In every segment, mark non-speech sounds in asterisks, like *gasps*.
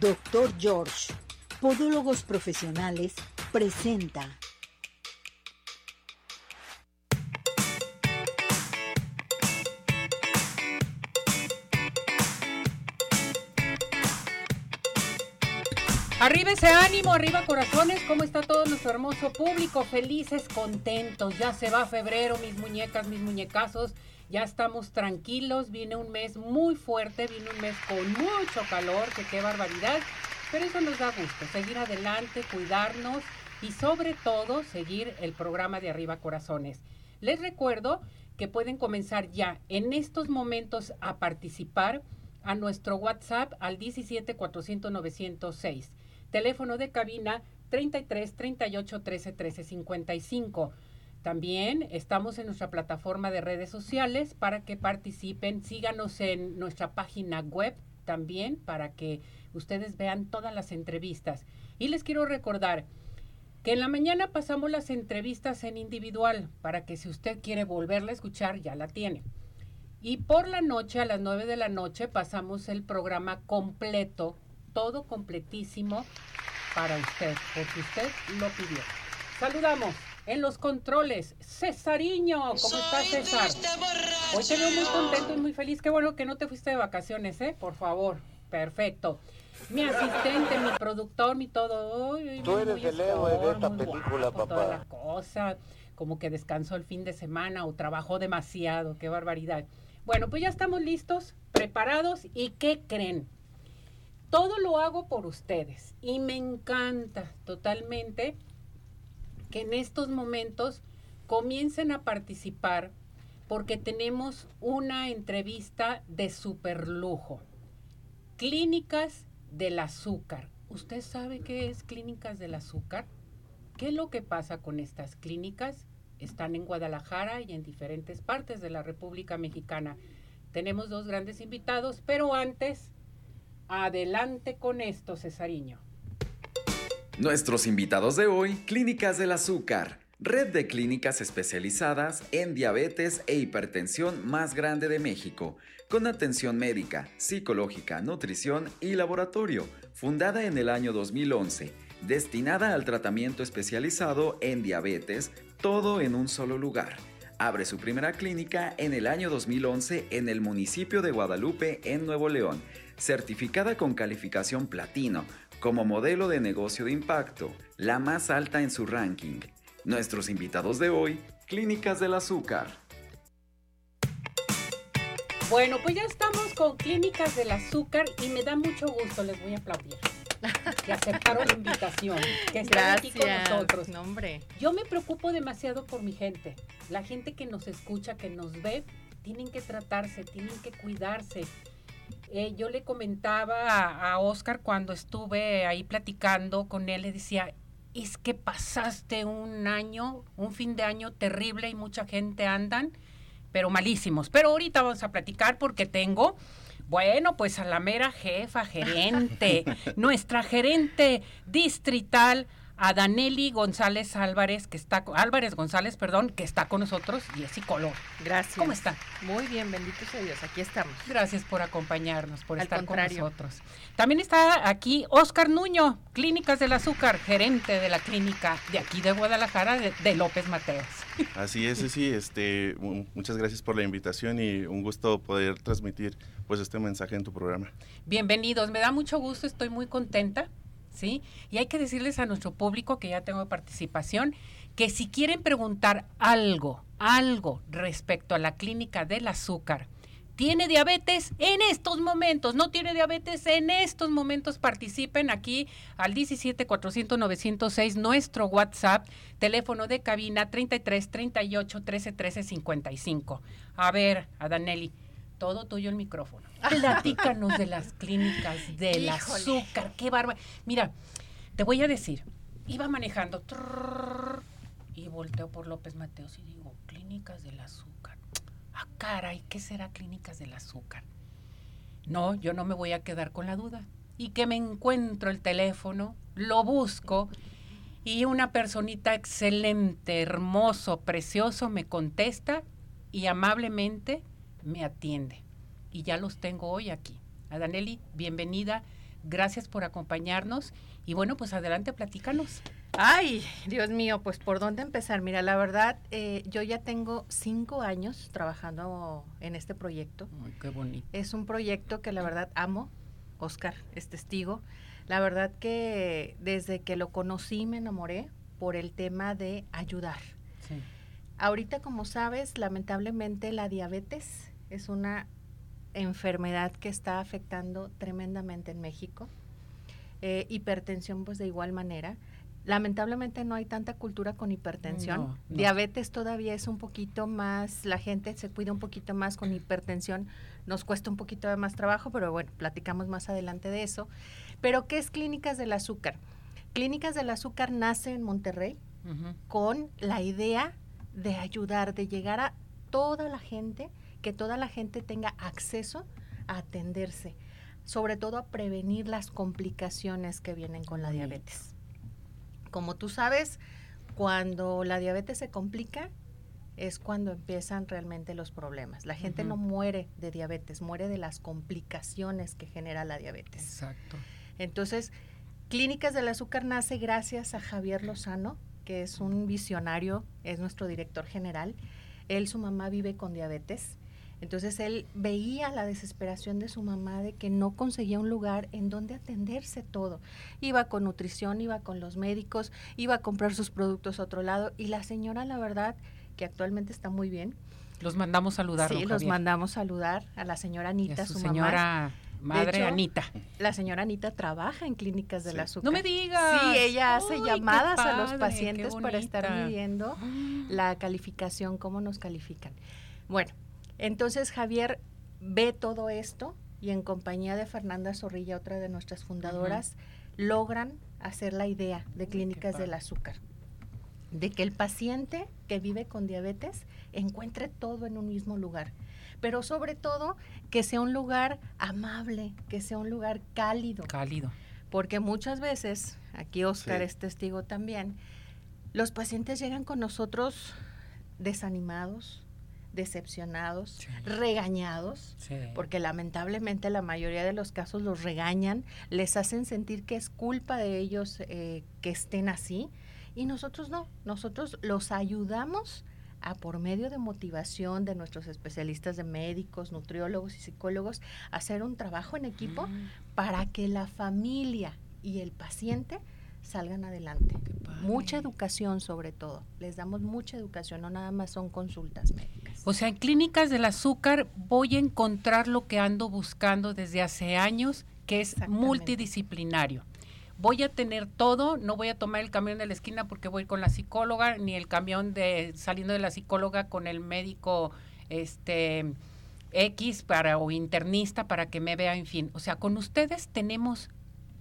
Doctor George, Podólogos Profesionales, presenta. Arriba ese ánimo, arriba corazones, ¿cómo está todo nuestro hermoso público? Felices, contentos, ya se va febrero, mis muñecas, mis muñecazos, ya estamos tranquilos, viene un mes muy fuerte, viene un mes con mucho calor, que qué barbaridad, pero eso nos da gusto, seguir adelante, cuidarnos y sobre todo seguir el programa de Arriba Corazones. Les recuerdo que pueden comenzar ya en estos momentos a participar a nuestro WhatsApp al 17 400 906 Teléfono de cabina 33 38 13 13 55. También estamos en nuestra plataforma de redes sociales para que participen. Síganos en nuestra página web también para que ustedes vean todas las entrevistas. Y les quiero recordar que en la mañana pasamos las entrevistas en individual para que si usted quiere volverla a escuchar ya la tiene. Y por la noche, a las 9 de la noche, pasamos el programa completo todo completísimo para usted, porque usted lo pidió. Saludamos en los controles, Cesariño. ¿Cómo estás, César? Hoy te veo muy contento y muy feliz. Qué bueno que no te fuiste de vacaciones, ¿eh? Por favor. Perfecto. Mi asistente, mi productor, mi todo. Tú eres el héroe de esta película, papá. Toda la cosa, como que descansó el fin de semana o trabajó demasiado. Qué barbaridad. Bueno, pues ya estamos listos, preparados. ¿Y qué creen? todo lo hago por ustedes y me encanta totalmente que en estos momentos comiencen a participar porque tenemos una entrevista de super lujo. Clínicas del azúcar. ¿Usted sabe qué es clínicas del azúcar? ¿Qué es lo que pasa con estas clínicas? Están en Guadalajara y en diferentes partes de la República Mexicana. Tenemos dos grandes invitados, pero antes Adelante con esto, Cesariño. Nuestros invitados de hoy, Clínicas del Azúcar, red de clínicas especializadas en diabetes e hipertensión más grande de México, con atención médica, psicológica, nutrición y laboratorio, fundada en el año 2011, destinada al tratamiento especializado en diabetes, todo en un solo lugar. Abre su primera clínica en el año 2011 en el municipio de Guadalupe, en Nuevo León, certificada con calificación platino como modelo de negocio de impacto, la más alta en su ranking. Nuestros invitados de hoy, Clínicas del Azúcar. Bueno, pues ya estamos con Clínicas del Azúcar y me da mucho gusto, les voy a aplaudir. Que aceptaron la invitación, que están aquí con nosotros. Yo me preocupo demasiado por mi gente. La gente que nos escucha, que nos ve, tienen que tratarse, tienen que cuidarse eh, yo le comentaba a, Oscar cuando estuve ahí platicando con él, le decía, es que pasaste un año, un fin de año terrible y mucha gente andan, pero malísimos. Pero ahorita vamos a platicar porque tengo, bueno, pues a la mera jefa, gerente, *laughs* nuestra gerente distrital, a Daneli González Álvarez, que está Álvarez González, perdón, que está con nosotros y es psicólogo. Gracias. ¿Cómo está? Muy bien, bendito sea Dios, aquí estamos. Gracias por acompañarnos, por estar con nosotros. También está aquí Oscar Nuño, Clínicas del Azúcar, gerente de la clínica de aquí de Guadalajara, de, López Mateos. Así es, sí, este, muchas gracias por la invitación y un gusto poder transmitir pues este mensaje en tu programa. Bienvenidos, me da mucho gusto, estoy muy contenta ¿sí? Y hay que decirles a nuestro público que ya tengo participación que si quieren preguntar algo, algo respecto a la clínica del azúcar, tiene diabetes en estos momentos, no tiene diabetes en estos momentos, participen aquí al 17 400 906 nuestro WhatsApp, teléfono de cabina 33 38 13 13 55. A ver, a Danelli, todo tuyo el micrófono. Platícanos de las clínicas del azúcar. Qué bárbaro. Mira, te voy a decir, iba manejando y volteo por López Mateos y digo, clínicas del azúcar. Ah, caray, ¿qué será clínicas del azúcar? No, yo no me voy a quedar con la duda. Y que me encuentro el teléfono, lo busco y una personita excelente, hermoso, precioso me contesta y amablemente me atiende. Y ya los tengo hoy aquí. A Danelli, bienvenida. Gracias por acompañarnos y bueno, pues adelante, platícanos. Ay, Dios mío, pues por dónde empezar. Mira, la verdad, eh, yo ya tengo cinco años trabajando en este proyecto. Ay, qué bonito. Es un proyecto que la verdad amo. Oscar es testigo. La verdad que desde que lo conocí me enamoré por el tema de ayudar. Sí. Ahorita, como sabes, lamentablemente la diabetes es una enfermedad que está afectando tremendamente en México. Eh, hipertensión, pues de igual manera. Lamentablemente no hay tanta cultura con hipertensión. No, no. Diabetes todavía es un poquito más, la gente se cuida un poquito más con hipertensión, nos cuesta un poquito de más trabajo, pero bueno, platicamos más adelante de eso. Pero ¿qué es Clínicas del Azúcar? Clínicas del Azúcar nace en Monterrey con la idea de ayudar, de llegar a toda la gente, que toda la gente tenga acceso a atenderse, sobre todo a prevenir las complicaciones que vienen con la diabetes. Como tú sabes, cuando la diabetes se complica es cuando empiezan realmente los problemas. La gente no muere de diabetes, muere de las complicaciones que genera la diabetes. Exacto. Entonces, Clínicas del Azúcar nace gracias a Javier Lozano, que es un visionario, es nuestro director general. Él, su mamá vive con diabetes. Entonces él veía la desesperación de su mamá de que no conseguía un lugar en donde atenderse todo. Iba con nutrición, iba con los médicos, iba a comprar sus productos a otro lado y la señora, la verdad, que actualmente está muy bien. Los mandamos saludar. sí, los Javier. mandamos saludar a la señora Y Anita, a su, su, mamá. señora madre hecho, Anita. La señora Anita trabaja en Clínicas del Sí. Azúcar. No me digas. Sí, ella hace llamadas a los pacientes para estar midiendo *gasps* la calificación, cómo nos califican. Bueno, entonces Javier ve todo esto y en compañía de Fernanda Zorrilla, otra de nuestras fundadoras, logran hacer la idea de Clínicas del Azúcar. De que el paciente que vive con diabetes encuentre todo en un mismo lugar. Pero sobre todo que sea un lugar amable, que sea un lugar cálido. Cálido. Porque muchas veces, aquí Oscar Sí. es testigo también, los pacientes llegan con nosotros desanimados, decepcionados, Sí. regañados, Sí. porque lamentablemente la mayoría de los casos los regañan, les hacen sentir que es culpa de ellos eh, que estén así, y nosotros no, nosotros los ayudamos a por medio de motivación de nuestros especialistas de médicos, nutriólogos y psicólogos, hacer un trabajo en equipo Mm, para que la familia y el paciente salgan adelante. Mucha educación sobre todo. Les damos mucha educación, no nada más son consultas médicas. O sea, en Clínicas del Azúcar voy a encontrar lo que ando buscando desde hace años, que es multidisciplinario. Voy a tener todo, no voy a tomar el camión de la esquina porque voy con la psicóloga, ni el camión de saliendo de la psicóloga con el médico este X para o internista para que me vea, en fin. O sea, con ustedes tenemos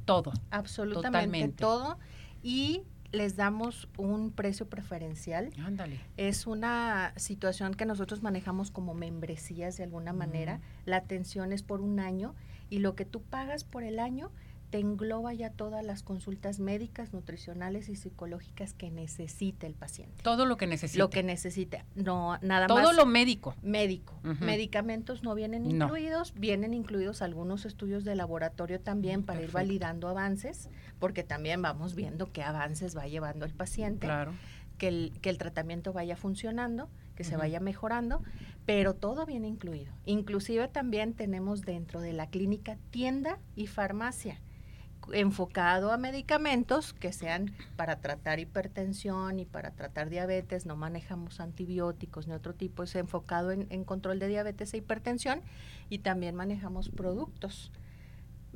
todo. Absolutamente Totalmente. todo. Y les damos un precio preferencial. Ándale. Es una situación que nosotros manejamos como membresías de alguna manera. La atención es por un año y lo que tú pagas por el año te engloba ya todas las consultas médicas, nutricionales y psicológicas que necesite el paciente. Todo lo que necesite. Lo que necesite, no nada todo más lo médico. médico. Medicamentos no vienen No. incluidos, vienen incluidos algunos estudios de laboratorio también Mm, para ir validando avances, porque también vamos viendo qué avances va llevando el paciente, Claro. que, el, que el tratamiento vaya funcionando, que se vaya mejorando, pero todo viene incluido. Inclusive también tenemos dentro de la clínica tienda y farmacia enfocado a medicamentos que sean para tratar hipertensión y para tratar diabetes, no manejamos antibióticos ni otro tipo, es enfocado en, control de diabetes e hipertensión y también manejamos productos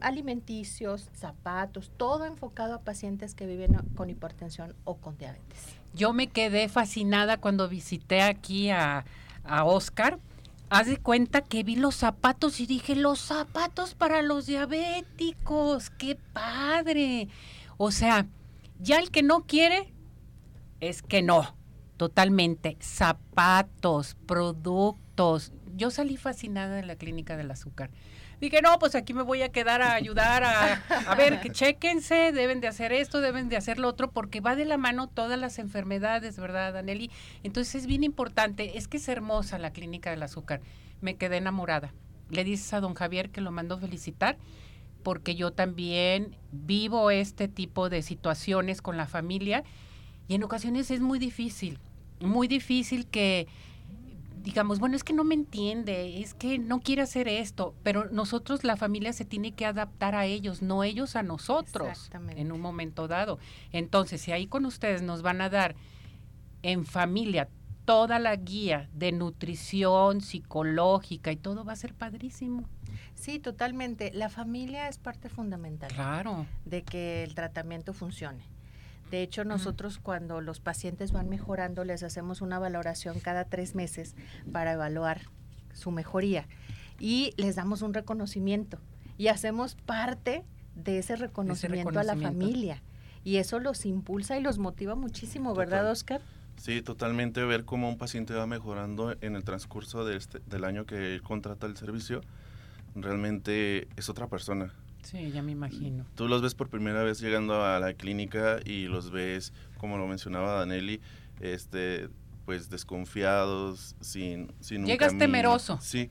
alimenticios, zapatos, todo enfocado a pacientes que viven con hipertensión o con diabetes. Yo me quedé fascinada cuando visité aquí a, a Oscar. Haz de cuenta que vi los zapatos y dije, los zapatos para los diabéticos, qué padre. O sea, ya el que no quiere es que no, totalmente. Zapatos, productos. Yo salí fascinada de la clínica del azúcar. Dije, no, pues aquí me voy a quedar a ayudar a, a ver, que chequense, deben de hacer esto, deben de hacer lo otro, porque va de la mano todas las enfermedades, ¿verdad, Daneli? Entonces es bien importante, es que es hermosa la clínica del azúcar. Me quedé enamorada. Le dices a don Javier que lo mandó felicitar. porque yo también vivo este tipo de situaciones con la familia y en ocasiones es muy difícil, muy difícil que digamos, bueno, es que no me entiende, es que no quiere hacer esto, pero nosotros, la familia se tiene que adaptar a ellos, no ellos a nosotros en un momento dado. Entonces, si ahí con ustedes nos van a dar en familia toda la guía de nutrición psicológica y todo va a ser padrísimo. Sí, totalmente. La familia es parte fundamental. Claro. De que el tratamiento funcione. De hecho, nosotros cuando los pacientes van mejorando, les hacemos una valoración cada tres meses para evaluar su mejoría y les damos un reconocimiento y hacemos parte de ese reconocimiento, a la familia. Y eso los impulsa y los motiva muchísimo, ¿verdad, Oscar? Sí, totalmente ver cómo un paciente va mejorando en el transcurso de este, del año que contrata el servicio, realmente es otra persona. Sí, ya me imagino. Tú los ves por primera vez llegando a la clínica y los ves, como lo mencionaba Danelli, este, pues desconfiados, sin, sin un Llegas temeroso. Sí.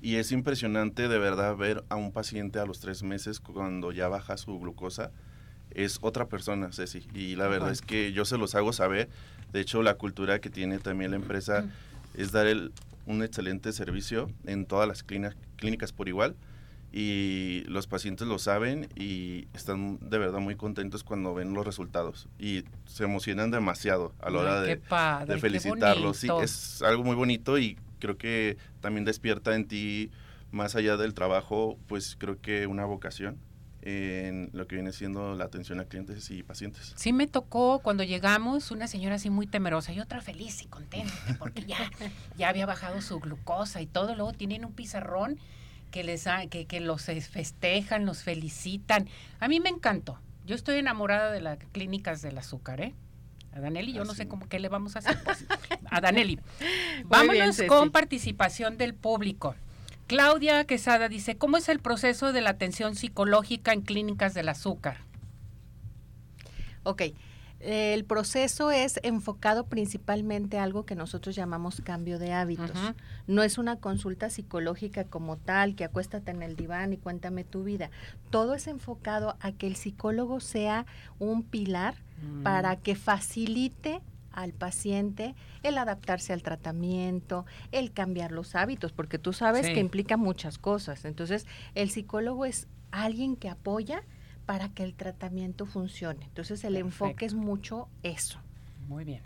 Y es impresionante de verdad ver a un paciente a los tres meses cuando ya baja su glucosa. Es otra persona, Ceci. Y la verdad es que yo se los hago saber. De hecho, la cultura que tiene también la empresa es dar el, un excelente servicio en todas las clínicas por igual y los pacientes lo saben y están de verdad muy contentos cuando ven los resultados y se emocionan demasiado a la hora de, de, felicitarlos. Sí, es algo muy bonito y creo que también despierta en ti, más allá del trabajo, pues creo que una vocación en lo que viene siendo la atención a clientes y pacientes. Sí me tocó cuando llegamos una señora así muy temerosa y otra feliz y contenta porque ya, ya había bajado su glucosa y todo, luego tienen un pizarrón que, les que, que los festejan, los felicitan. A mí me encantó. Yo estoy enamorada de las clínicas del azúcar, ¿eh? A Daneli, yo no sé cómo qué le vamos a hacer. Pues. *laughs* A Daneli. Vámonos con participación del público. Claudia Quesada dice, ¿cómo es el proceso de la atención psicológica en clínicas del azúcar? Ok, el proceso es enfocado principalmente a algo que nosotros llamamos cambio de hábitos. No es una consulta psicológica como tal, que acuéstate en el diván y cuéntame tu vida. Todo es enfocado a que el psicólogo sea un pilar mm. para que facilite al paciente el adaptarse al tratamiento, el cambiar los hábitos, porque tú sabes que implica muchas cosas. Entonces, el psicólogo es alguien que apoya para que el tratamiento funcione. Entonces el enfoque es mucho eso. Muy bien.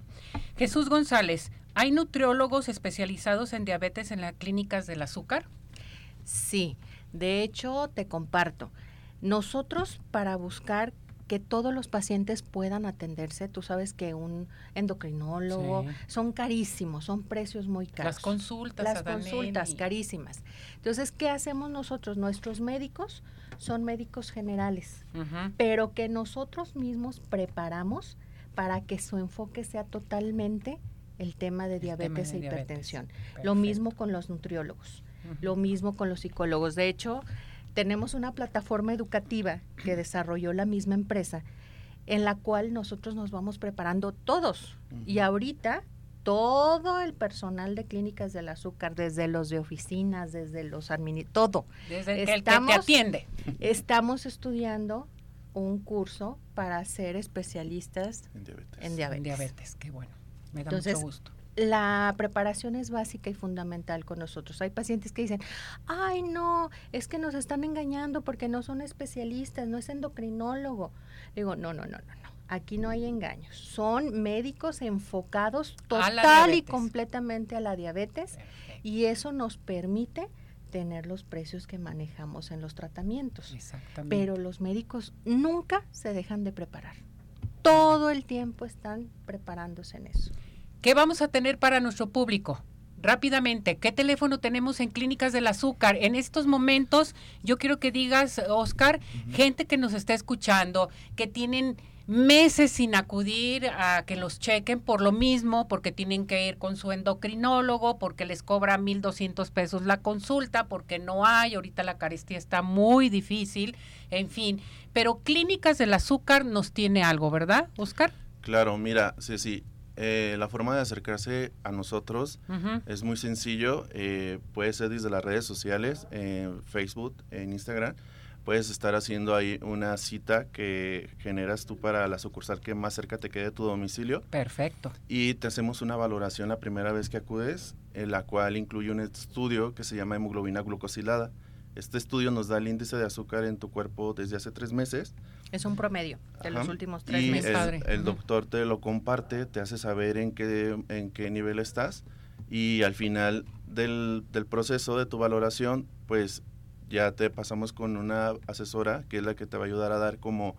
Jesús González, ¿hay nutriólogos especializados en diabetes en las clínicas del azúcar? Sí, de hecho te comparto. Nosotros para buscar que todos los pacientes puedan atenderse. Tú sabes que un endocrinólogo son carísimos, son precios muy caros. Las consultas. Las consultas carísimas. Entonces, ¿qué hacemos nosotros? Nuestros médicos son médicos generales, pero que nosotros mismos preparamos para que su enfoque sea totalmente el tema de diabetes e hipertensión. Lo mismo con los nutriólogos, lo mismo con los psicólogos. De hecho, tenemos una plataforma educativa que desarrolló la misma empresa en la cual nosotros nos vamos preparando todos. Y ahorita todo el personal de clínicas del azúcar, desde los de oficinas, desde los todo. Desde estamos, el que te atiende. Estamos estudiando un curso para ser especialistas en diabetes. En diabetes, en diabetes qué bueno. Me da mucho gusto. La preparación es básica y fundamental con nosotros. Hay pacientes que dicen, ay no, es que nos están engañando porque no son especialistas, no es endocrinólogo. Digo, no, no, no, no, no Aquí no hay engaños. Son médicos enfocados total y completamente a la diabetes y eso nos permite tener los precios que manejamos en los tratamientos. Pero los médicos nunca se dejan de preparar. Todo el tiempo están preparándose en eso. ¿Qué vamos a tener para nuestro público? Rápidamente, ¿qué teléfono tenemos en Clínicas del Azúcar? En estos momentos, yo quiero que digas, Oscar, gente que nos está escuchando, que tienen meses sin acudir a que los chequen por lo mismo, porque tienen que ir con su endocrinólogo, porque les cobra 1.200 pesos la consulta, porque no hay, ahorita la carestía está muy difícil, en fin. Pero Clínicas del Azúcar nos tiene algo, ¿verdad, Oscar? Claro, mira, Ceci, eh, la forma de acercarse a nosotros es muy sencillo, eh, puede ser desde las redes sociales, en Facebook, en Instagram, puedes estar haciendo ahí una cita que generas tú para la sucursal que más cerca te quede de tu domicilio. Perfecto. Y te hacemos una valoración la primera vez que acudes, en la cual incluye un estudio que se llama hemoglobina glucosilada. Este estudio nos da el índice de azúcar en tu cuerpo desde hace tres meses. Es un promedio de los últimos tres y meses. el, Padre. el Ujú. doctor te lo comparte, te hace saber en qué, en qué nivel estás y al final del, del proceso de tu valoración, pues ya te pasamos con una asesora que es la que te va a ayudar a dar como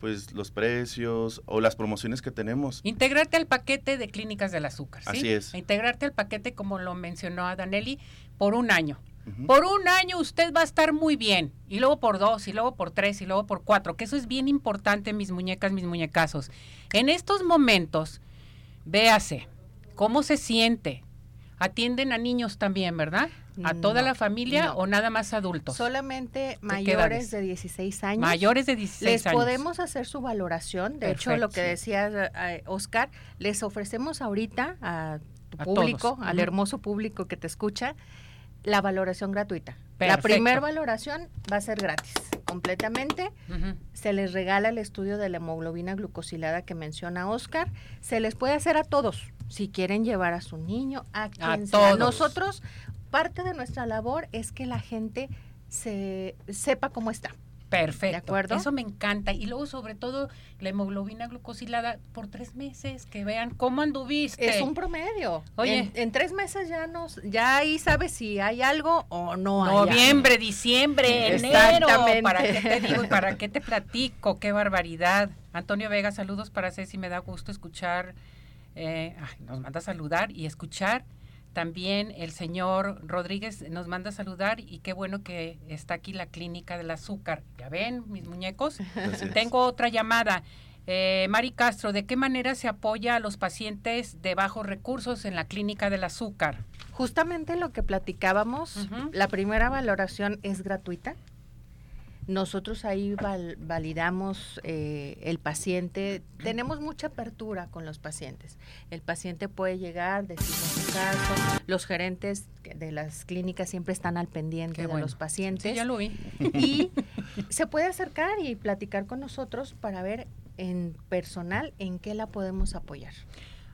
pues los precios o las promociones que tenemos. Integrarte al paquete de clínicas del azúcar, ¿sí? Así es. Integrarte al paquete, como lo mencionó a Danelli, por un año. Por un año usted va a estar muy bien. Y luego por dos, y luego por tres, y luego por cuatro. Que eso es bien importante, mis muñecas, mis muñecazos. En estos momentos, véase cómo se siente. Atienden a niños también, ¿verdad? ¿A toda No, la familia no. o nada más adultos? Solamente mayores de 16 años. Mayores de 16 Les años. podemos hacer su valoración. De hecho, lo que decía eh, Oscar, les ofrecemos ahorita a tu A público, todos. al hermoso público que te escucha, la valoración gratuita. La primera valoración va a ser gratis, completamente. Se les regala el estudio de la hemoglobina glucosilada que menciona Oscar. Se les puede hacer a todos, si quieren llevar a su niño, a quien sea. todos. Nosotros, parte de nuestra labor es que la gente se sepa cómo está. Perfecto. ¿De acuerdo? Eso me encanta. Y luego, sobre todo, la hemoglobina glucosilada por tres meses, que vean cómo anduviste. Es un promedio. Oye. En, en tres meses ya nos, ya ahí sabes si hay algo o no hay. algo. Noviembre, diciembre, enero. ¿Para qué te digo y para qué te *laughs* platico? Qué barbaridad. Antonio Vega, saludos para Ceci. Me da gusto escuchar. eh, ay, nos manda a saludar y escuchar. También el señor Rodríguez nos manda a saludar y qué bueno que está aquí la clínica del azúcar. Ya ven, mis muñecos. *laughs* Tengo otra llamada. Eh, Mari Castro, ¿de qué manera se apoya a los pacientes de bajos recursos en la clínica del azúcar? Justamente lo que platicábamos, la primera valoración es gratuita. Nosotros ahí val- validamos eh, el paciente. Tenemos mucha apertura con los pacientes. El paciente puede llegar, decirnos su caso. Los gerentes de las clínicas siempre están al pendiente de los pacientes. Sí, ya lo vi. y *laughs* se puede acercar y platicar con nosotros para ver en personal en qué la podemos apoyar.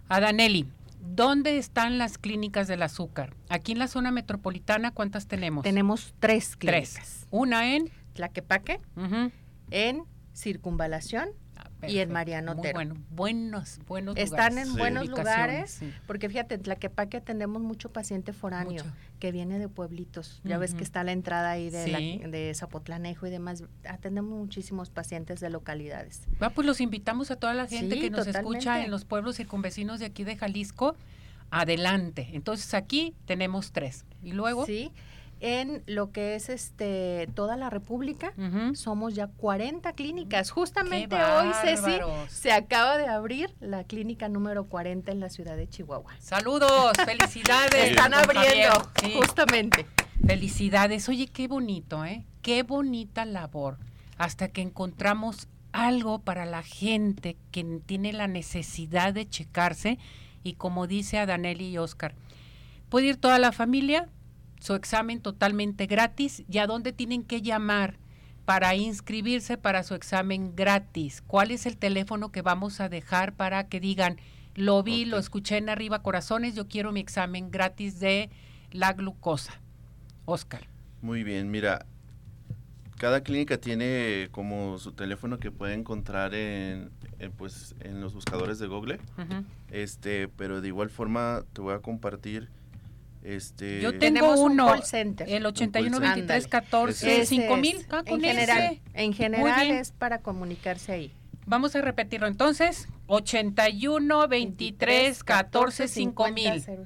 Adaneli, ¿dónde están las clínicas del azúcar? Aquí en la zona metropolitana, ¿cuántas tenemos? Tenemos tres clínicas. tres. Una en... Tlaquepaque, ujú. en Circunvalación Y en. Mariano Muy Otero. bueno, buenos, buenos Están lugares. en Sí. buenos lugares, sí. porque fíjate, en Tlaquepaque tenemos mucho paciente foráneo Mucho. que viene de pueblitos. Ya ves que está la entrada ahí de, la- de Zapotlanejo y demás. Atendemos muchísimos pacientes de localidades. Ah, pues los invitamos a toda la gente que nos escucha en los pueblos circunvecinos de aquí de Jalisco. Adelante. Entonces aquí tenemos tres. Y luego... Sí, en lo que es este toda la República somos ya 40 clínicas. ¡Qué Justamente hoy, Ceci, se acaba de abrir la clínica número 40 en la ciudad de Chihuahua. Saludos, *laughs* felicidades. Están abriendo, Sí. justamente. Felicidades. Oye, qué bonito, ¿eh? Qué bonita labor. Hasta que encontramos algo para la gente que tiene la necesidad de checarse. Y como dice Adaneli y Oscar, puede ir toda la familia, su examen totalmente gratis. ¿Y a dónde tienen que llamar para inscribirse para su examen gratis? ¿Cuál es el teléfono que vamos a dejar para que digan, lo vi, lo escuché en Arriba Corazones, yo quiero mi examen gratis de la glucosa? Oscar. Muy bien, mira, cada clínica tiene como su teléfono que puede encontrar en, en, pues, en los buscadores de Google, este, pero de igual forma te voy a compartir, este, Yo tengo Tenemos un uno, call center. el 81 center. 23 14 Ese 5000. es, Ah, en general, ese. en general es para comunicarse ahí. Vamos a repetirlo entonces. 81 23 14 5000. 00.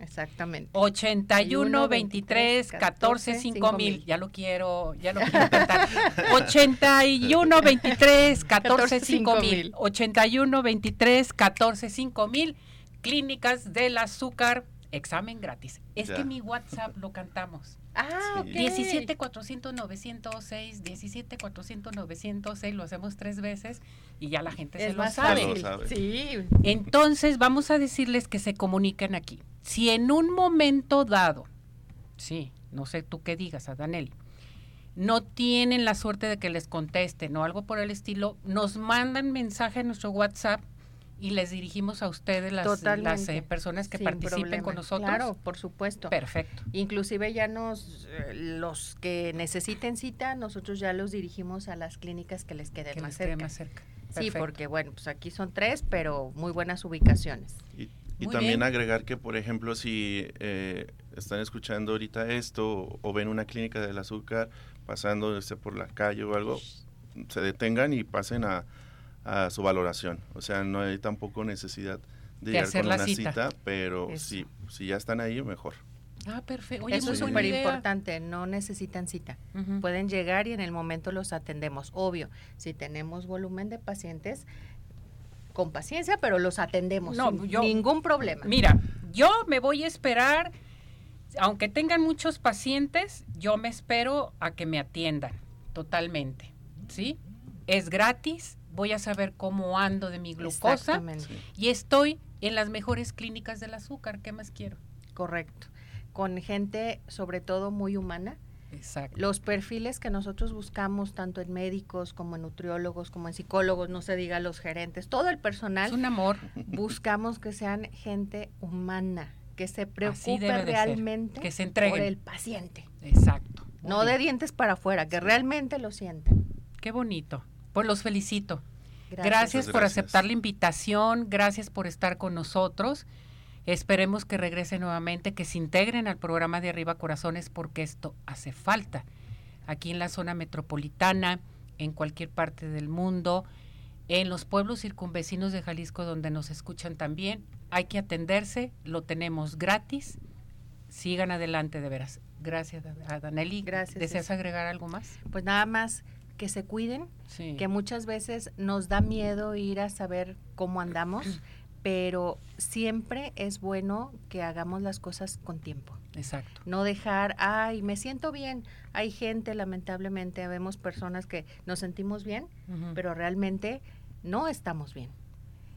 Exactamente. 81 23 14 5000. Ya lo quiero, ya lo quiero cantar. 81 23 14 5000. 81 23 14 5000. Clínicas del azúcar, examen gratis. Es Ya. que mi WhatsApp lo cantamos. Ah, Sí. ok. 17 400 906, 17 400 906, lo hacemos tres veces y ya la gente se lo sabe. Lo sabe. Sí. Entonces, vamos a decirles que se comuniquen aquí. Si en un momento dado, sí, no sé tú qué digas, Adanel, no tienen la suerte de que les contesten o algo por el estilo, nos mandan mensaje a nuestro WhatsApp y les dirigimos a ustedes las, las eh, personas que participen con nosotros. Claro, por supuesto. Perfecto. Inclusive ya nos, eh, los que necesiten cita, nosotros ya los dirigimos a las clínicas que les queden más, cerca. más cerca. Sí, porque bueno, pues aquí son tres, pero muy buenas ubicaciones. Y, también agregar que, por ejemplo, si eh, están escuchando ahorita esto o, ven una clínica del azúcar pasando este, por la calle o algo, se detengan y pasen a, a su valoración. O sea, no hay tampoco necesidad de, llegar con una cita, pero si, si ya están ahí, mejor. Ah, perfecto. Eso es súper importante, no necesitan cita. Pueden llegar y en el momento los atendemos. Obvio, si tenemos volumen de pacientes, con paciencia, pero los atendemos. No, ningún problema. Mira, yo me voy a esperar, aunque tengan muchos pacientes, yo me espero a que me atiendan totalmente. ¿Sí? Es gratis, voy a saber cómo ando de mi glucosa y estoy en las mejores clínicas del azúcar. ¿Qué más quiero? Correcto. Con gente sobre todo muy humana. Exacto. Los perfiles que nosotros buscamos, tanto en médicos como en nutriólogos, como en psicólogos, no se diga los gerentes, todo el personal. Es un amor. Buscamos que sean gente humana, que se preocupe realmente que se por el paciente. Exacto. no de dientes para afuera, que realmente lo sientan. Qué bonito. Pues los felicito. Gracias, por aceptar la invitación, gracias por estar con nosotros. Esperemos que regresen nuevamente, que se integren al programa de Arriba Corazones, porque esto hace falta. Aquí en la zona metropolitana, en cualquier parte del mundo, en los pueblos circunvecinos de Jalisco donde nos escuchan también, hay que atenderse, lo tenemos gratis. Sigan adelante de veras. Gracias a Danelli. Gracias. ¿Deseas agregar algo más? Pues nada más que se cuiden, que muchas veces nos da miedo ir a saber cómo andamos, *clears throat* pero siempre es bueno que hagamos las cosas con tiempo. Exacto. No dejar, ay, me siento bien. Hay gente, lamentablemente, vemos personas que nos sentimos bien, pero realmente no estamos bien.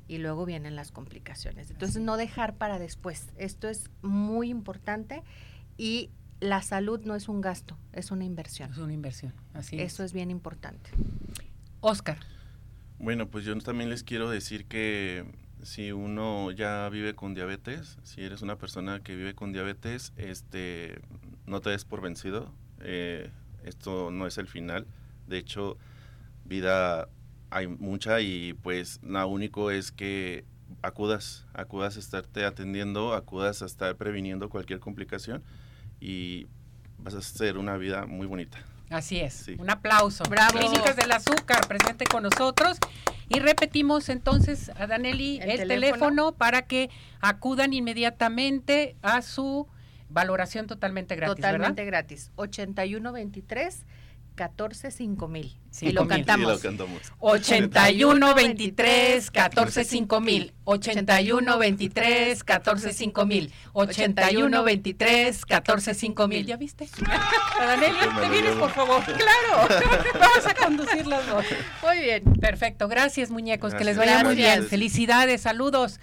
Y luego vienen las complicaciones. Entonces, no dejar para después. Esto es muy importante y la salud no es un gasto, es una inversión. Es una inversión, así Eso es. bien importante. Oscar. Bueno, pues yo también les quiero decir que si uno ya vive con diabetes, si eres una persona que vive con diabetes, este, no te des por vencido. Eh, esto no es el final. De hecho, vida hay mucha y pues lo único es que acudas, acudas a estarte atendiendo, acudas a estar previniendo cualquier complicación y vas a hacer una vida muy bonita. Así es. Un aplauso. Bravo. Clínicas del Azúcar, presente con nosotros. Y repetimos entonces a Danelli el, teléfono? para que acudan inmediatamente a su valoración totalmente gratis. Totalmente gratis. 8123 14 5000. y lo cantamos. Sí, lo cantamos. 81 23 14 5000. 81 23 14 5000. 81 23 14 5000. ¿Ya viste? *laughs* Daniel, te vienes por favor. *laughs* Claro. Vamos a conducir los dos. Muy bien. Perfecto. Gracias, muñecos. Que les vaya muy bien. Felicidades. Saludos.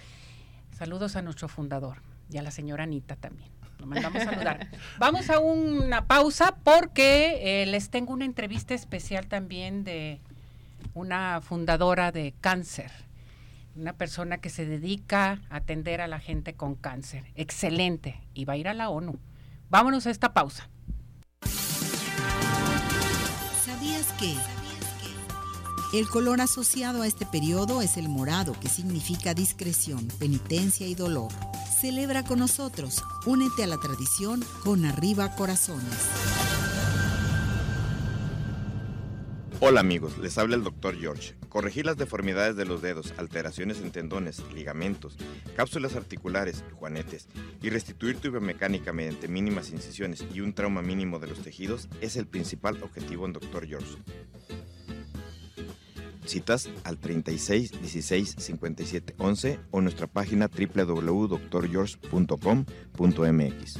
Saludos a nuestro fundador y a la señora Anita también. Lo mandamos a saludar. Vamos a una pausa porque eh, les tengo una entrevista especial también de una fundadora de cáncer, una persona que se dedica a atender a la gente con cáncer. Excelente. Y va a ir a la ONU. Vámonos a esta pausa. ¿Sabías que? El color asociado a este periodo es el morado, que significa discreción, penitencia y dolor. Celebra con nosotros. Únete a la tradición con Arriba Corazones. Hola amigos, les habla el Dr. George. Corregir las deformidades de los dedos, alteraciones en tendones, ligamentos, cápsulas articulares, juanetes y restituir tu biomecánica mediante mínimas incisiones y un trauma mínimo de los tejidos es el principal objetivo en Dr. George. Citas al 36 16 57 11 o nuestra página www.drgeorge.com.mx.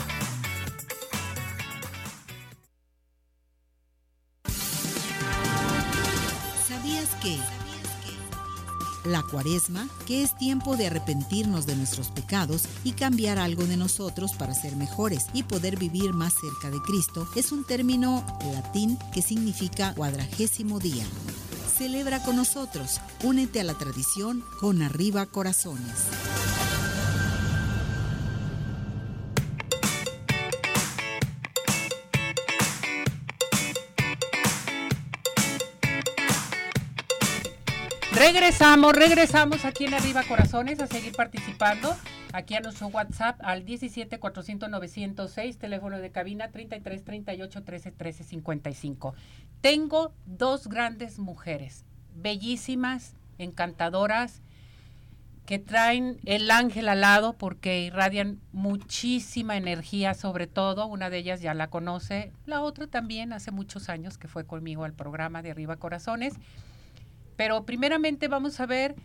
La cuaresma, que es tiempo de arrepentirnos de nuestros pecados y cambiar algo de nosotros para ser mejores y poder vivir más cerca de Cristo, es un término latín que significa cuadragésimo día. Celebra con nosotros, únete a la tradición con arriba corazones. Regresamos, regresamos aquí en Arriba Corazones a seguir participando. Aquí a nuestro WhatsApp al 17 400 906, teléfono de cabina 33 38 13 13 55. Tengo dos grandes mujeres, bellísimas, encantadoras, que traen el ángel al lado porque irradian muchísima energía, sobre todo. Una de ellas ya la conoce, la otra también hace muchos años que fue conmigo al programa de Arriba Corazones. Pero primeramente vamos a ver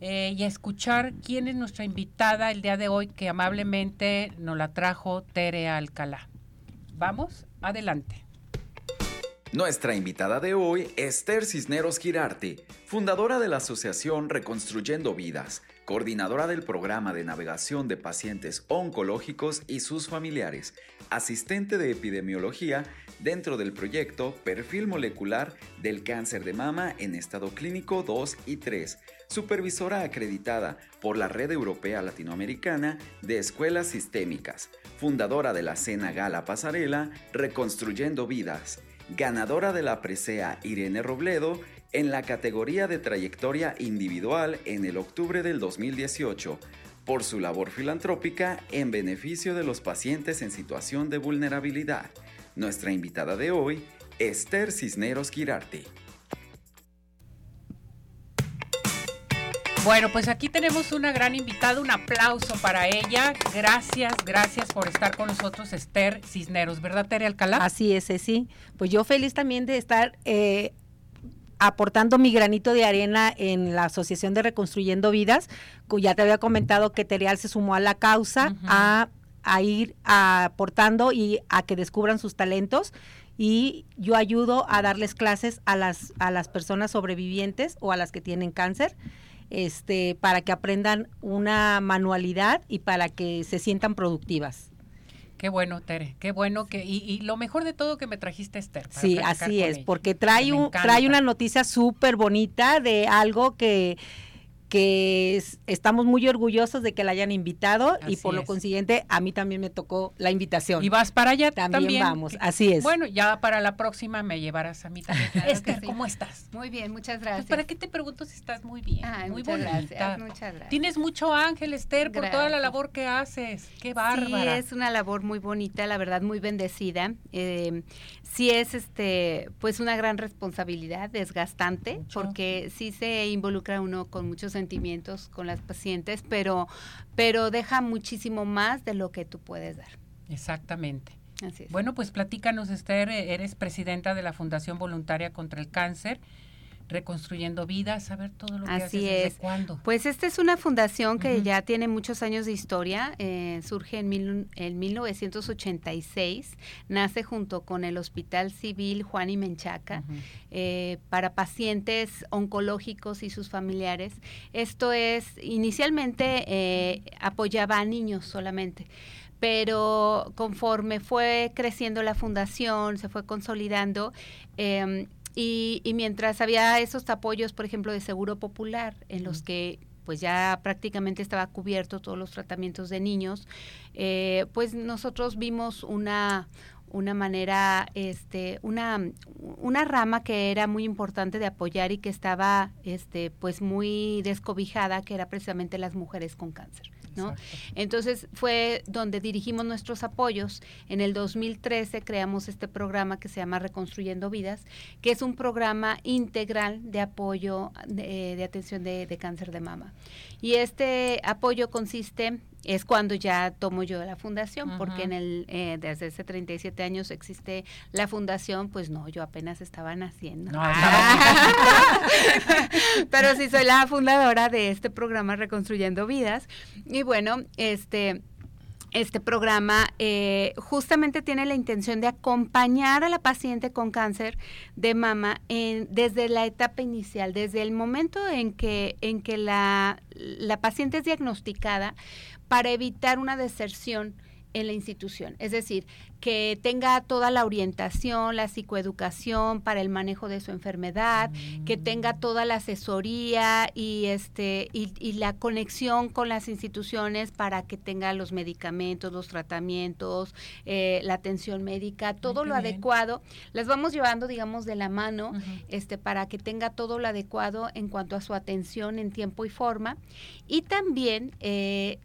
eh, y a escuchar quién es nuestra invitada el día de hoy que amablemente nos la trajo Tere Alcalá. Vamos, adelante. Nuestra invitada de hoy, Esther Cisneros Girarte, fundadora de la Asociación Reconstruyendo Vidas, coordinadora del programa de navegación de pacientes oncológicos y sus familiares, asistente de epidemiología dentro del proyecto Perfil Molecular del Cáncer de Mama en estado clínico 2 y 3, supervisora acreditada por la Red Europea Latinoamericana de Escuelas Sistémicas, fundadora de la Cena Gala Pasarela Reconstruyendo Vidas, ganadora de la presea Irene Robledo en la categoría de trayectoria individual en el octubre del 2018 por su labor filantrópica en beneficio de los pacientes en situación de vulnerabilidad. Nuestra invitada de hoy, Esther Cisneros Girarte. Bueno, pues aquí tenemos una gran invitada, un aplauso para ella. Gracias, gracias por estar con nosotros, Esther Cisneros, ¿verdad, Tere Alcalá? Así es, sí. Pues yo feliz también de estar eh, aportando mi granito de arena en la Asociación de Reconstruyendo Vidas. Ya te había comentado que Terial se sumó a la causa, a, a, ir aportando y a que descubran sus talentos. Y yo ayudo a darles clases a las, a las personas sobrevivientes o a las que tienen cáncer. Este, para que aprendan una manualidad y para que se sientan productivas. Qué bueno, Tere, qué bueno que y, lo mejor de todo que me trajiste Esther. Sí, así es, porque trae un trae una noticia súper bonita de algo que que estamos muy orgullosos de que la hayan invitado y por lo consiguiente a mí también me tocó la invitación. Y vas para allá también. vamos, así es. Bueno, ya para la próxima me llevarás a mí también. Esther, ¿cómo estás? Muy bien, muchas pues, gracias. ¿Para qué te pregunto si estás muy bien? muy muchas Gracias, muchas gracias. Tienes mucho ángel, Esther, por toda la labor que haces. Qué bárbara. Sí, es una labor muy bonita, la verdad, muy bendecida. Eh, sí es este pues una gran responsabilidad, desgastante, porque sí se involucra uno con muchos sentimientos con las pacientes, pero pero deja muchísimo más de lo que tú puedes dar. Exactamente. Así es. Bueno, pues platícanos, Esther, eres presidenta de la Fundación Voluntaria contra el Cáncer. Reconstruyendo Vidas, saber todo lo que Así haces, ¿desde es. cuándo? Pues esta es una fundación que ya tiene muchos años de historia, eh, surge en, mil- en 1986, nace junto con el Hospital Civil Juan y Menchaca eh, para pacientes oncológicos y sus familiares. Esto es, inicialmente eh, apoyaba a niños solamente, pero conforme fue creciendo la fundación, se fue consolidando, eh, y, y mientras había esos apoyos, por ejemplo, de Seguro Popular, en los que pues ya prácticamente estaba cubierto todos los tratamientos de niños, eh, pues nosotros vimos una una manera, este, una, una rama que era muy importante de apoyar y que estaba, este, pues muy descobijada, que era precisamente las mujeres con cáncer, ¿no? Entonces fue donde dirigimos nuestros apoyos. En el 2013 creamos este programa que se llama Reconstruyendo Vidas, que es un programa integral de apoyo de, de atención de, de cáncer de mama. Y este apoyo consiste es cuando ya tomo yo la fundación, porque en el eh, desde hace 37 años existe la fundación, pues no, yo apenas estaba naciendo. No, *laughs* Pero sí soy la fundadora de este programa Reconstruyendo Vidas. Y bueno, este este programa eh, justamente tiene la intención de acompañar a la paciente con cáncer de mama en, desde la etapa inicial, desde el momento en que, en que la, la paciente es diagnosticada para evitar una deserción en la institución. Es decir, que tenga toda la orientación, la psicoeducación para el manejo de su enfermedad, que tenga toda la asesoría y este y, y la conexión con las instituciones para que tenga los medicamentos, los tratamientos, eh, la atención médica, todo lo bien. adecuado. Las vamos llevando, digamos, de la mano, este, para que tenga todo lo adecuado en cuanto a su atención en tiempo y forma. Y también eh,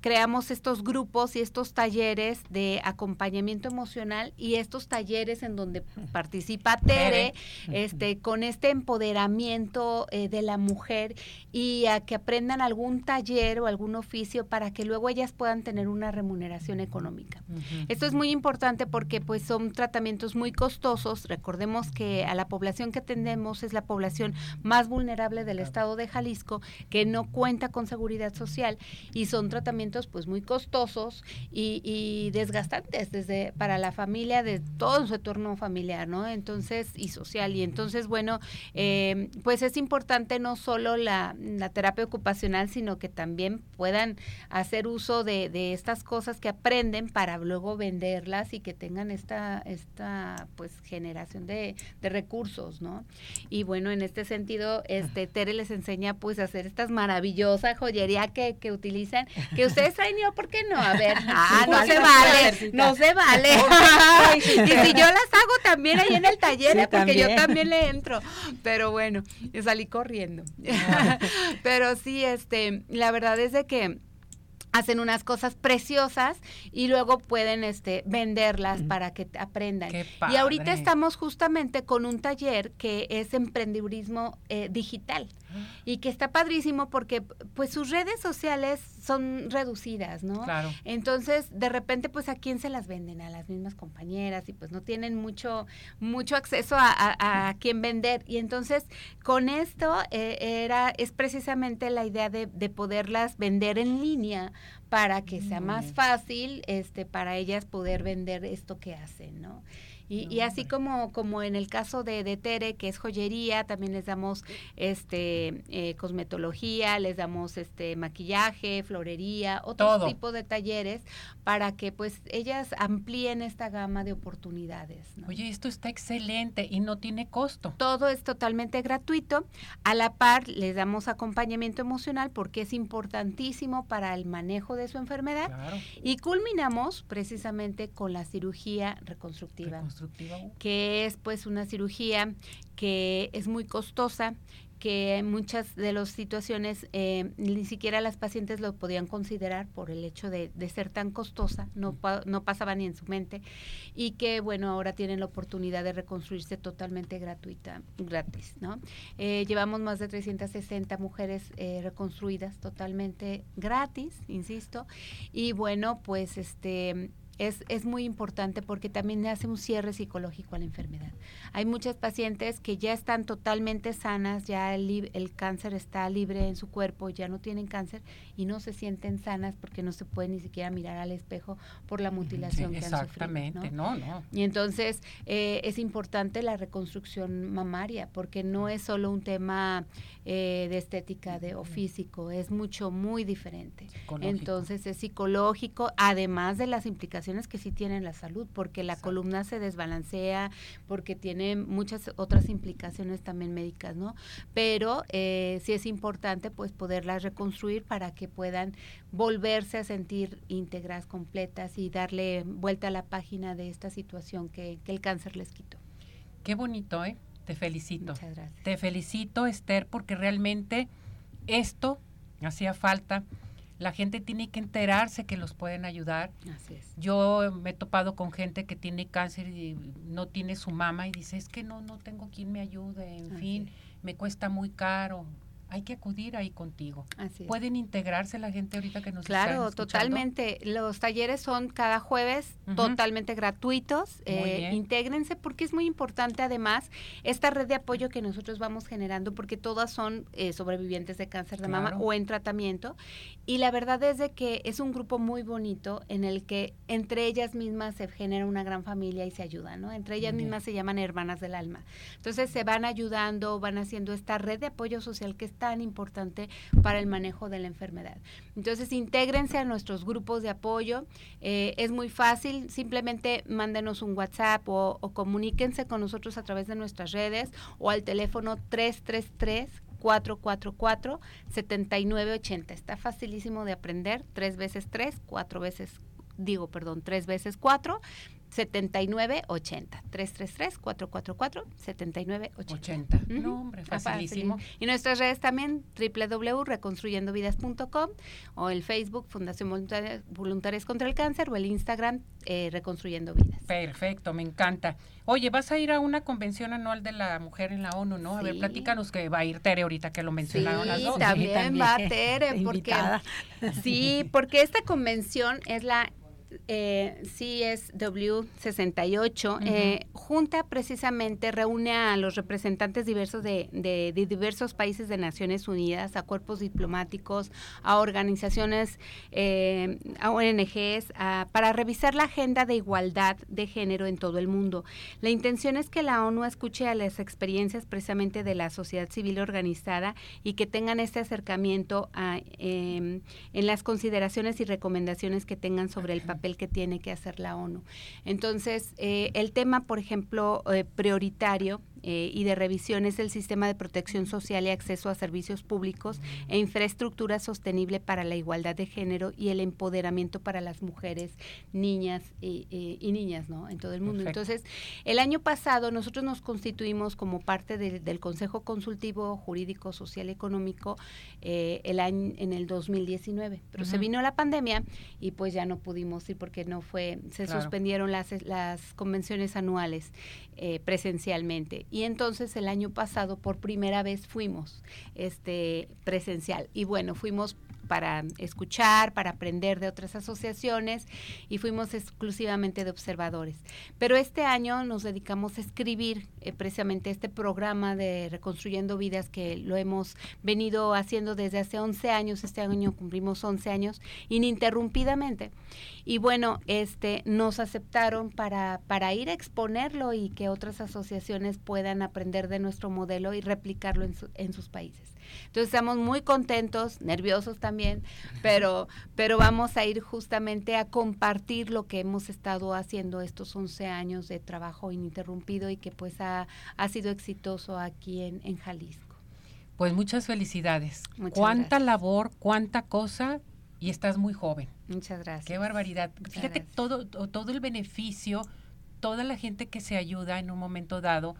creamos estos grupos y estos talleres de acompañamiento emocional y estos talleres en donde participa Tere, este, con este empoderamiento eh, de la mujer y a que aprendan algún taller o algún oficio para que luego ellas puedan tener una remuneración económica. Esto es muy importante porque pues son tratamientos muy costosos. Recordemos que a la población que atendemos es la población más vulnerable del estado de Jalisco que no cuenta con seguridad social y son tratamientos pues muy costosos y, desgastantes desde para la familia de todo su entorno familiar, ¿no? Entonces y social y entonces bueno eh, pues es importante no solo la, terapia ocupacional sino que también puedan hacer uso de, estas cosas que aprenden para luego venderlas y que tengan esta, esta pues generación de, recursos, ¿no? Y bueno, en este sentido, este Tere les enseña pues a hacer estas maravillosas joyería que, que utilizan, que *laughs* ustedes traen yo, ¿por qué no? A ver, *laughs* ah, no se vale, no se vale. y si yo las hago también ahí en el taller, Sí, ¿eh? porque yo también. le entro. Pero bueno, salí corriendo. *laughs* Pero sí, este, la verdad es de que hacen unas cosas preciosas y luego pueden este venderlas para que aprendan. Qué Y ahorita estamos justamente con un taller que es emprendedurismo eh, digital Ah. y que está padrísimo porque pues sus redes sociales son reducidas, ¿no? Claro. Entonces, de repente, pues, ¿a quién se las venden? A las mismas compañeras y pues no tienen mucho, mucho acceso a, a, a quién vender. Y entonces, con esto eh, era, es precisamente la idea de, de poderlas vender en línea para que sea más fácil este para ellas poder vender esto que hacen, ¿no? Y, y así como, como en el caso de, de Tere, que es joyería, también les damos este eh, cosmetología, les damos este maquillaje, florería, otro Todo. tipo de talleres para que pues ellas amplíen esta gama de oportunidades. ¿no? Oye, esto está excelente y no tiene costo. Todo es totalmente gratuito. A la par les damos acompañamiento emocional porque es importantísimo para el manejo de su enfermedad. Claro. Y culminamos precisamente con la cirugía reconstructiva Reconstructiva. Que es pues una cirugía que es muy costosa, que en muchas de las situaciones eh, ni siquiera las pacientes lo podían considerar por el hecho de, de ser tan costosa, no, pa- no pasaba ni en su mente, y que bueno, ahora tienen la oportunidad de reconstruirse totalmente gratuita, gratis, ¿no? Eh, llevamos más de 360 mujeres eh, reconstruidas totalmente gratis, insisto, y bueno, pues este es, es muy importante porque también hace un cierre psicológico a la enfermedad. Hay muchas pacientes que ya están totalmente sanas, ya el, el, cáncer está libre en su cuerpo, ya no tienen cáncer y no se sienten sanas porque no se pueden ni siquiera mirar al espejo por la mutilación que han sufrido. Exactamente, ¿no? no, Y entonces eh, es importante la reconstrucción mamaria porque no es solo un tema eh, de estética de, o físico, es mucho, muy diferente. Entonces es psicológico, además de las implicaciones que sí tiene la salud, porque la columna se desbalancea, porque tiene muchas otras implicaciones también médicas, ¿no? Pero eh, sí es importante pues poderlas reconstruir para que puedan volverse a sentir íntegras, completas y darle vuelta a la página de esta situación que, que el cáncer les quitó. Qué bonito, ¿eh? Te felicito. Muchas gracias. Te felicito, Esther, porque realmente esto hacía falta. La gente tiene que enterarse que los pueden ayudar. Así es. Yo me he topado con gente que tiene cáncer y no tiene su mamá y dice, es que no, no tengo quien me ayude, en Así fin, es. me cuesta muy caro. Hay que acudir ahí contigo. Así es. ¿Pueden integrarse la gente ahorita que nos Claro, están totalmente. Los talleres son cada jueves, totalmente gratuitos. Eh, intégrense porque es muy importante además esta red de apoyo que nosotros vamos generando porque todas son eh, sobrevivientes de cáncer de mama o en tratamiento. Y la verdad es de que es un grupo muy bonito en el que entre ellas mismas se genera una gran familia y se ayudan, ¿no? Entre ellas Muy bien. mismas se llaman hermanas del alma. Entonces se van ayudando, van haciendo esta red de apoyo social que es tan importante para el manejo de la enfermedad. Entonces intégrense a nuestros grupos de apoyo. Eh, es muy fácil, simplemente mándenos un WhatsApp o, o comuníquense con nosotros a través de nuestras redes o al teléfono 333 444 7980. Está facilísimo de aprender, tres veces tres, cuatro veces, digo, perdón, tres veces cuatro, 7980. 333 444 7980. 80. Ujú. No, hombre, facilísimo. fácil. Y nuestras redes también, www.reconstruyendovidas.com o el Facebook Fundación Voluntarias, Voluntarias contra el Cáncer o el Instagram eh, Reconstruyendo Vidas. Perfecto, me encanta. Oye, vas a ir a una convención anual de la mujer en la ONU, ¿no? A ver, Sí. platícanos que va a ir Tere ahorita que lo Sí, mencionaron las dos. también, también. va *laughs* Tere, porque Invitada. sí, porque esta convención es la eh, CSW 68, eh, junta precisamente, reúne a los representantes diversos de, de- de diversos países de Naciones Unidas, a cuerpos diplomáticos, a organizaciones, eh, a ONGs, a- para revisar la agenda de igualdad de género en todo el mundo. La intención es que la ONU escuche a las experiencias precisamente de la sociedad civil organizada y que tengan este acercamiento a, eh, en las consideraciones y recomendaciones que tengan sobre el papel que tiene que hacer la ONU. Entonces, eh, el tema, por ejemplo, eh, prioritario eh, y de revisión es el sistema de protección social y acceso a servicios públicos e infraestructura sostenible para la igualdad de género y el empoderamiento para las mujeres, niñas y, y- y niñas, ¿no? En todo el mundo. Perfecto. Entonces, el año pasado nosotros nos constituimos como parte del- del Consejo Consultivo Jurídico Social y Económico eh, el año en el 2019, pero se Ujú. vino la pandemia y pues ya no pudimos ir porque no fue, se Claro. suspendieron las, las convenciones anuales eh, presencialmente. Y entonces el año pasado por primera vez fuimos este presencial. Y bueno fuimos para escuchar, para aprender de otras asociaciones y fuimos exclusivamente de observadores. Pero este año nos dedicamos a escribir eh, precisamente este programa de Reconstruyendo Vidas que lo hemos venido haciendo desde hace 11 años, este año cumplimos 11 años ininterrumpidamente. Y bueno, este nos aceptaron para, para ir a exponerlo y que otras asociaciones puedan aprender de nuestro modelo y replicarlo en, su- en sus países. Entonces estamos muy contentos, nerviosos también, pero, pero vamos a ir justamente a compartir lo que hemos estado haciendo estos 11 años de trabajo ininterrumpido y que pues ha, ha sido exitoso aquí en, en Jalisco. Pues muchas felicidades. Muchas cuánta gracias. labor, cuánta cosa y estás muy joven. Muchas gracias. Qué barbaridad. Muchas Fíjate gracias. todo to- todo el beneficio, toda la gente que se ayuda en un momento dado.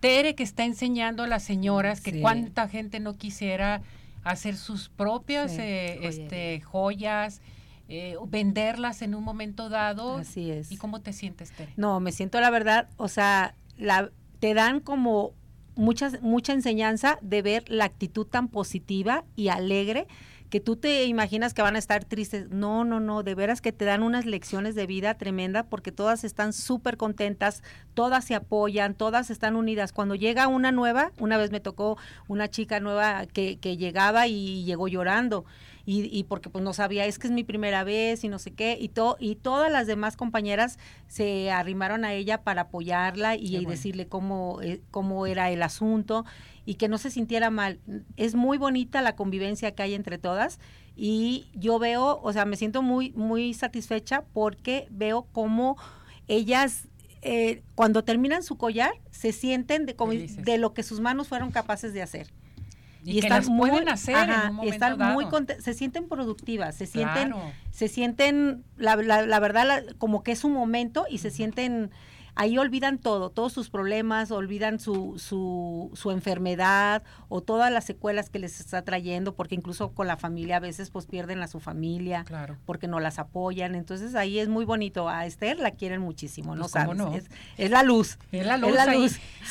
Tere que está enseñando a las señoras que Sí. cuánta gente no quisiera hacer sus propias Sí, eh, joyería. este joyas, eh, venderlas en un momento dado. Así es. ¿Y cómo te sientes, Tere? No, me siento la verdad, o sea, la, te dan como muchas, mucha enseñanza de ver la actitud tan positiva y alegre que tú te imaginas que van a estar tristes. No, no, no, de veras que te dan unas lecciones de vida tremenda porque todas están súper contentas, todas se apoyan, todas están unidas. Cuando llega una nueva, una vez me tocó una chica nueva que, que llegaba y llegó llorando y, porque pues no sabía, es que es mi primera vez y no sé qué, y, to, y todas las demás compañeras se arrimaron a ella para apoyarla y, decirle cómo, eh, cómo era el asunto y que no se sintiera mal. Es muy bonita la convivencia que hay entre todas y yo veo, o sea, me siento muy, muy satisfecha porque veo cómo ellas eh, cuando terminan su collar se sienten de, de lo que sus manos fueron capaces de hacer. Y, están muy, pueden hacer en un están muy se sienten productivas se sienten se sienten la, la, la verdad como que es un momento y se sienten ahí olvidan todo, todos sus problemas, olvidan su, su, su, enfermedad o todas las secuelas que les está trayendo, porque incluso con la familia a veces pues pierden a su familia, porque no las apoyan. Entonces ahí es muy bonito. A Esther la quieren muchísimo, ¿no pues, sabes? Es, la luz. Es la luz.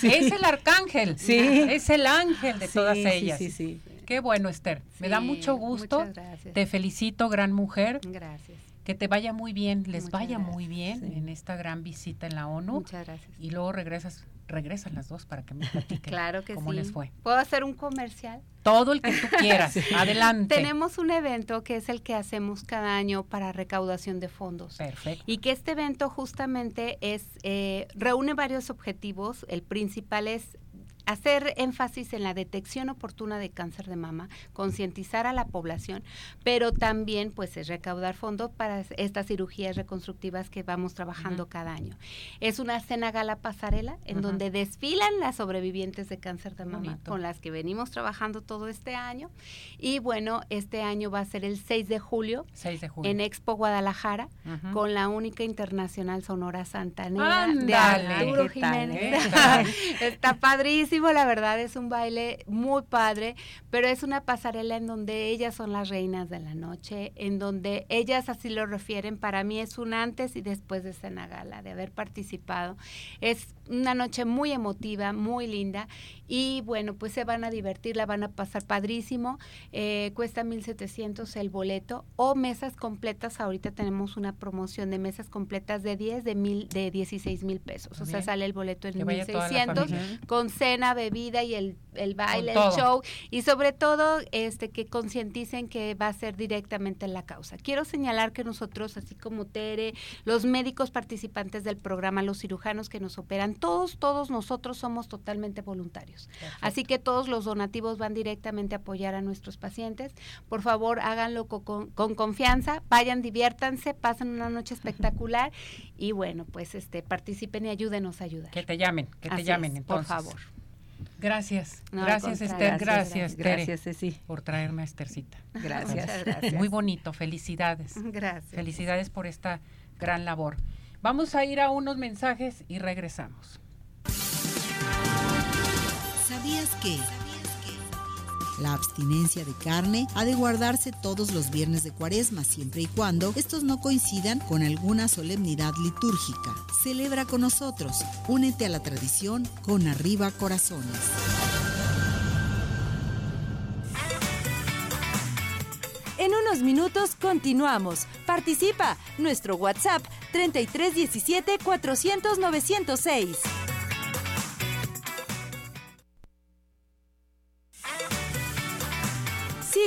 Es, el arcángel. Sí. Es el ángel de todas ellas. Sí, sí, Qué bueno, Esther. Me da mucho gusto. Te felicito, gran mujer. Gracias que te vaya muy bien, les vaya muy bien en esta gran visita en la ONU. Muchas gracias. Y luego regresas, regresan las dos para que me platiquen *laughs* claro que cómo les fue. ¿Puedo hacer un comercial? Todo el que tú quieras. *laughs* Adelante. Tenemos un evento que es el que hacemos cada año para recaudación de fondos. Perfecto. Y que este evento justamente es eh, reúne varios objetivos. El principal es hacer énfasis en la detección oportuna de cáncer de mama, concientizar a la población, pero también pues es recaudar fondos para estas cirugías reconstructivas que vamos trabajando cada año. Es una cena gala pasarela en donde desfilan las sobrevivientes de cáncer de mama con las que venimos trabajando todo este año. Y bueno, este año va a ser el 6 de julio, en Expo Guadalajara con la única internacional Sonora Santanera de Arturo Jiménez. *laughs* Está padrísimo la verdad, es un baile muy padre, pero es una pasarela en donde ellas son las reinas de la noche, en donde ellas así lo refieren. Para mí es un antes y después de Cena Gala, de haber participado. Es una noche muy emotiva, muy linda y bueno, pues se van a divertir, la van a pasar padrísimo. Eh, cuesta 1.700 el boleto o mesas completas. Ahorita tenemos una promoción de mesas completas de 10, de, mil, de 16 mil pesos. O sea, sale el boleto en 1.600 con cena, bebida y el, el baile, el show. Y sobre todo este que concienticen que va a ser directamente en la causa. Quiero señalar que nosotros, así como Tere, los médicos participantes del programa, los cirujanos que nos operan, todos, todos nosotros somos totalmente voluntarios. Así que todos los donativos van directamente a apoyar a nuestros pacientes. Por favor, háganlo con, confianza, vayan, diviértanse, pasen una noche espectacular y bueno, pues este participen y ayúdenos a ayudar. Que te llamen, que te llamen entonces. Por favor. Gracias, gracias Esther, gracias, gracias, Ceci. por traerme a Estercita. *laughs* Gracias. gracias. Muy bonito, felicidades. *laughs* Gracias. Felicidades por esta gran labor. Vamos a ir a unos mensajes y regresamos. ¿Sabías que? La abstinencia de carne ha de guardarse todos los viernes de cuaresma, siempre y cuando estos no coincidan con alguna solemnidad litúrgica. Celebra con nosotros, únete a la tradición con arriba corazones. En unos minutos continuamos. Participa. Nuestro WhatsApp 3317 400 906.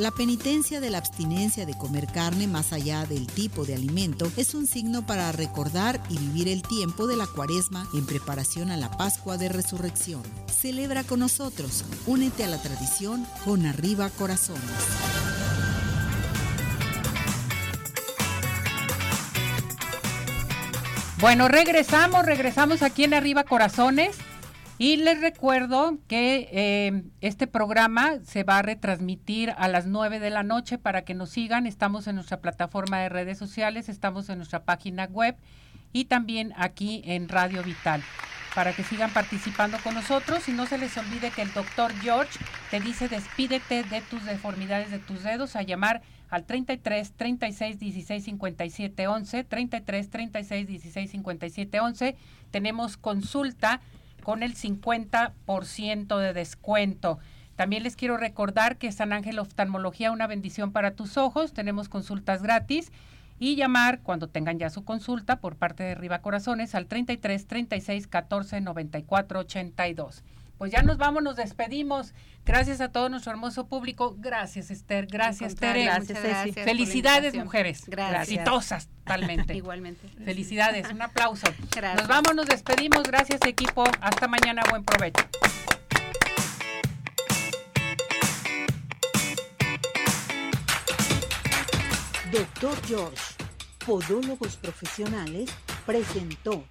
La penitencia de la abstinencia de comer carne más allá del tipo de alimento es un signo para recordar y vivir el tiempo de la cuaresma en preparación a la Pascua de Resurrección. Celebra con nosotros, únete a la tradición con arriba corazones. Bueno, regresamos, regresamos aquí en Arriba Corazones. Y les recuerdo que eh, este programa se va a retransmitir a las 9 de la noche para que nos sigan. Estamos en nuestra plataforma de redes sociales, estamos en nuestra página web y también aquí en Radio Vital para que sigan participando con nosotros y no se les olvide que el doctor George te dice despídete de tus deformidades de tus dedos a llamar al 33 36 16 57 11, 33 36 16 57 11. Tenemos consulta con el 50% de descuento. También les quiero recordar que San Ángel Oftalmología, una bendición para tus ojos. Tenemos consultas gratis y llamar cuando tengan ya su consulta por parte de Riva Corazones al 33 36 14 94 82 pues ya nos vamos, nos despedimos. Gracias a todo nuestro hermoso público. Gracias, Esther. Gracias, Tere. Gracias, Felicidades, mujeres. Gracias. Exitosas, totalmente. *laughs* Igualmente. Felicidades. Un aplauso. Gracias. Nos vamos, nos despedimos. Gracias, equipo. Hasta mañana. Buen provecho. Doctor George, Podólogos Profesionales, presentó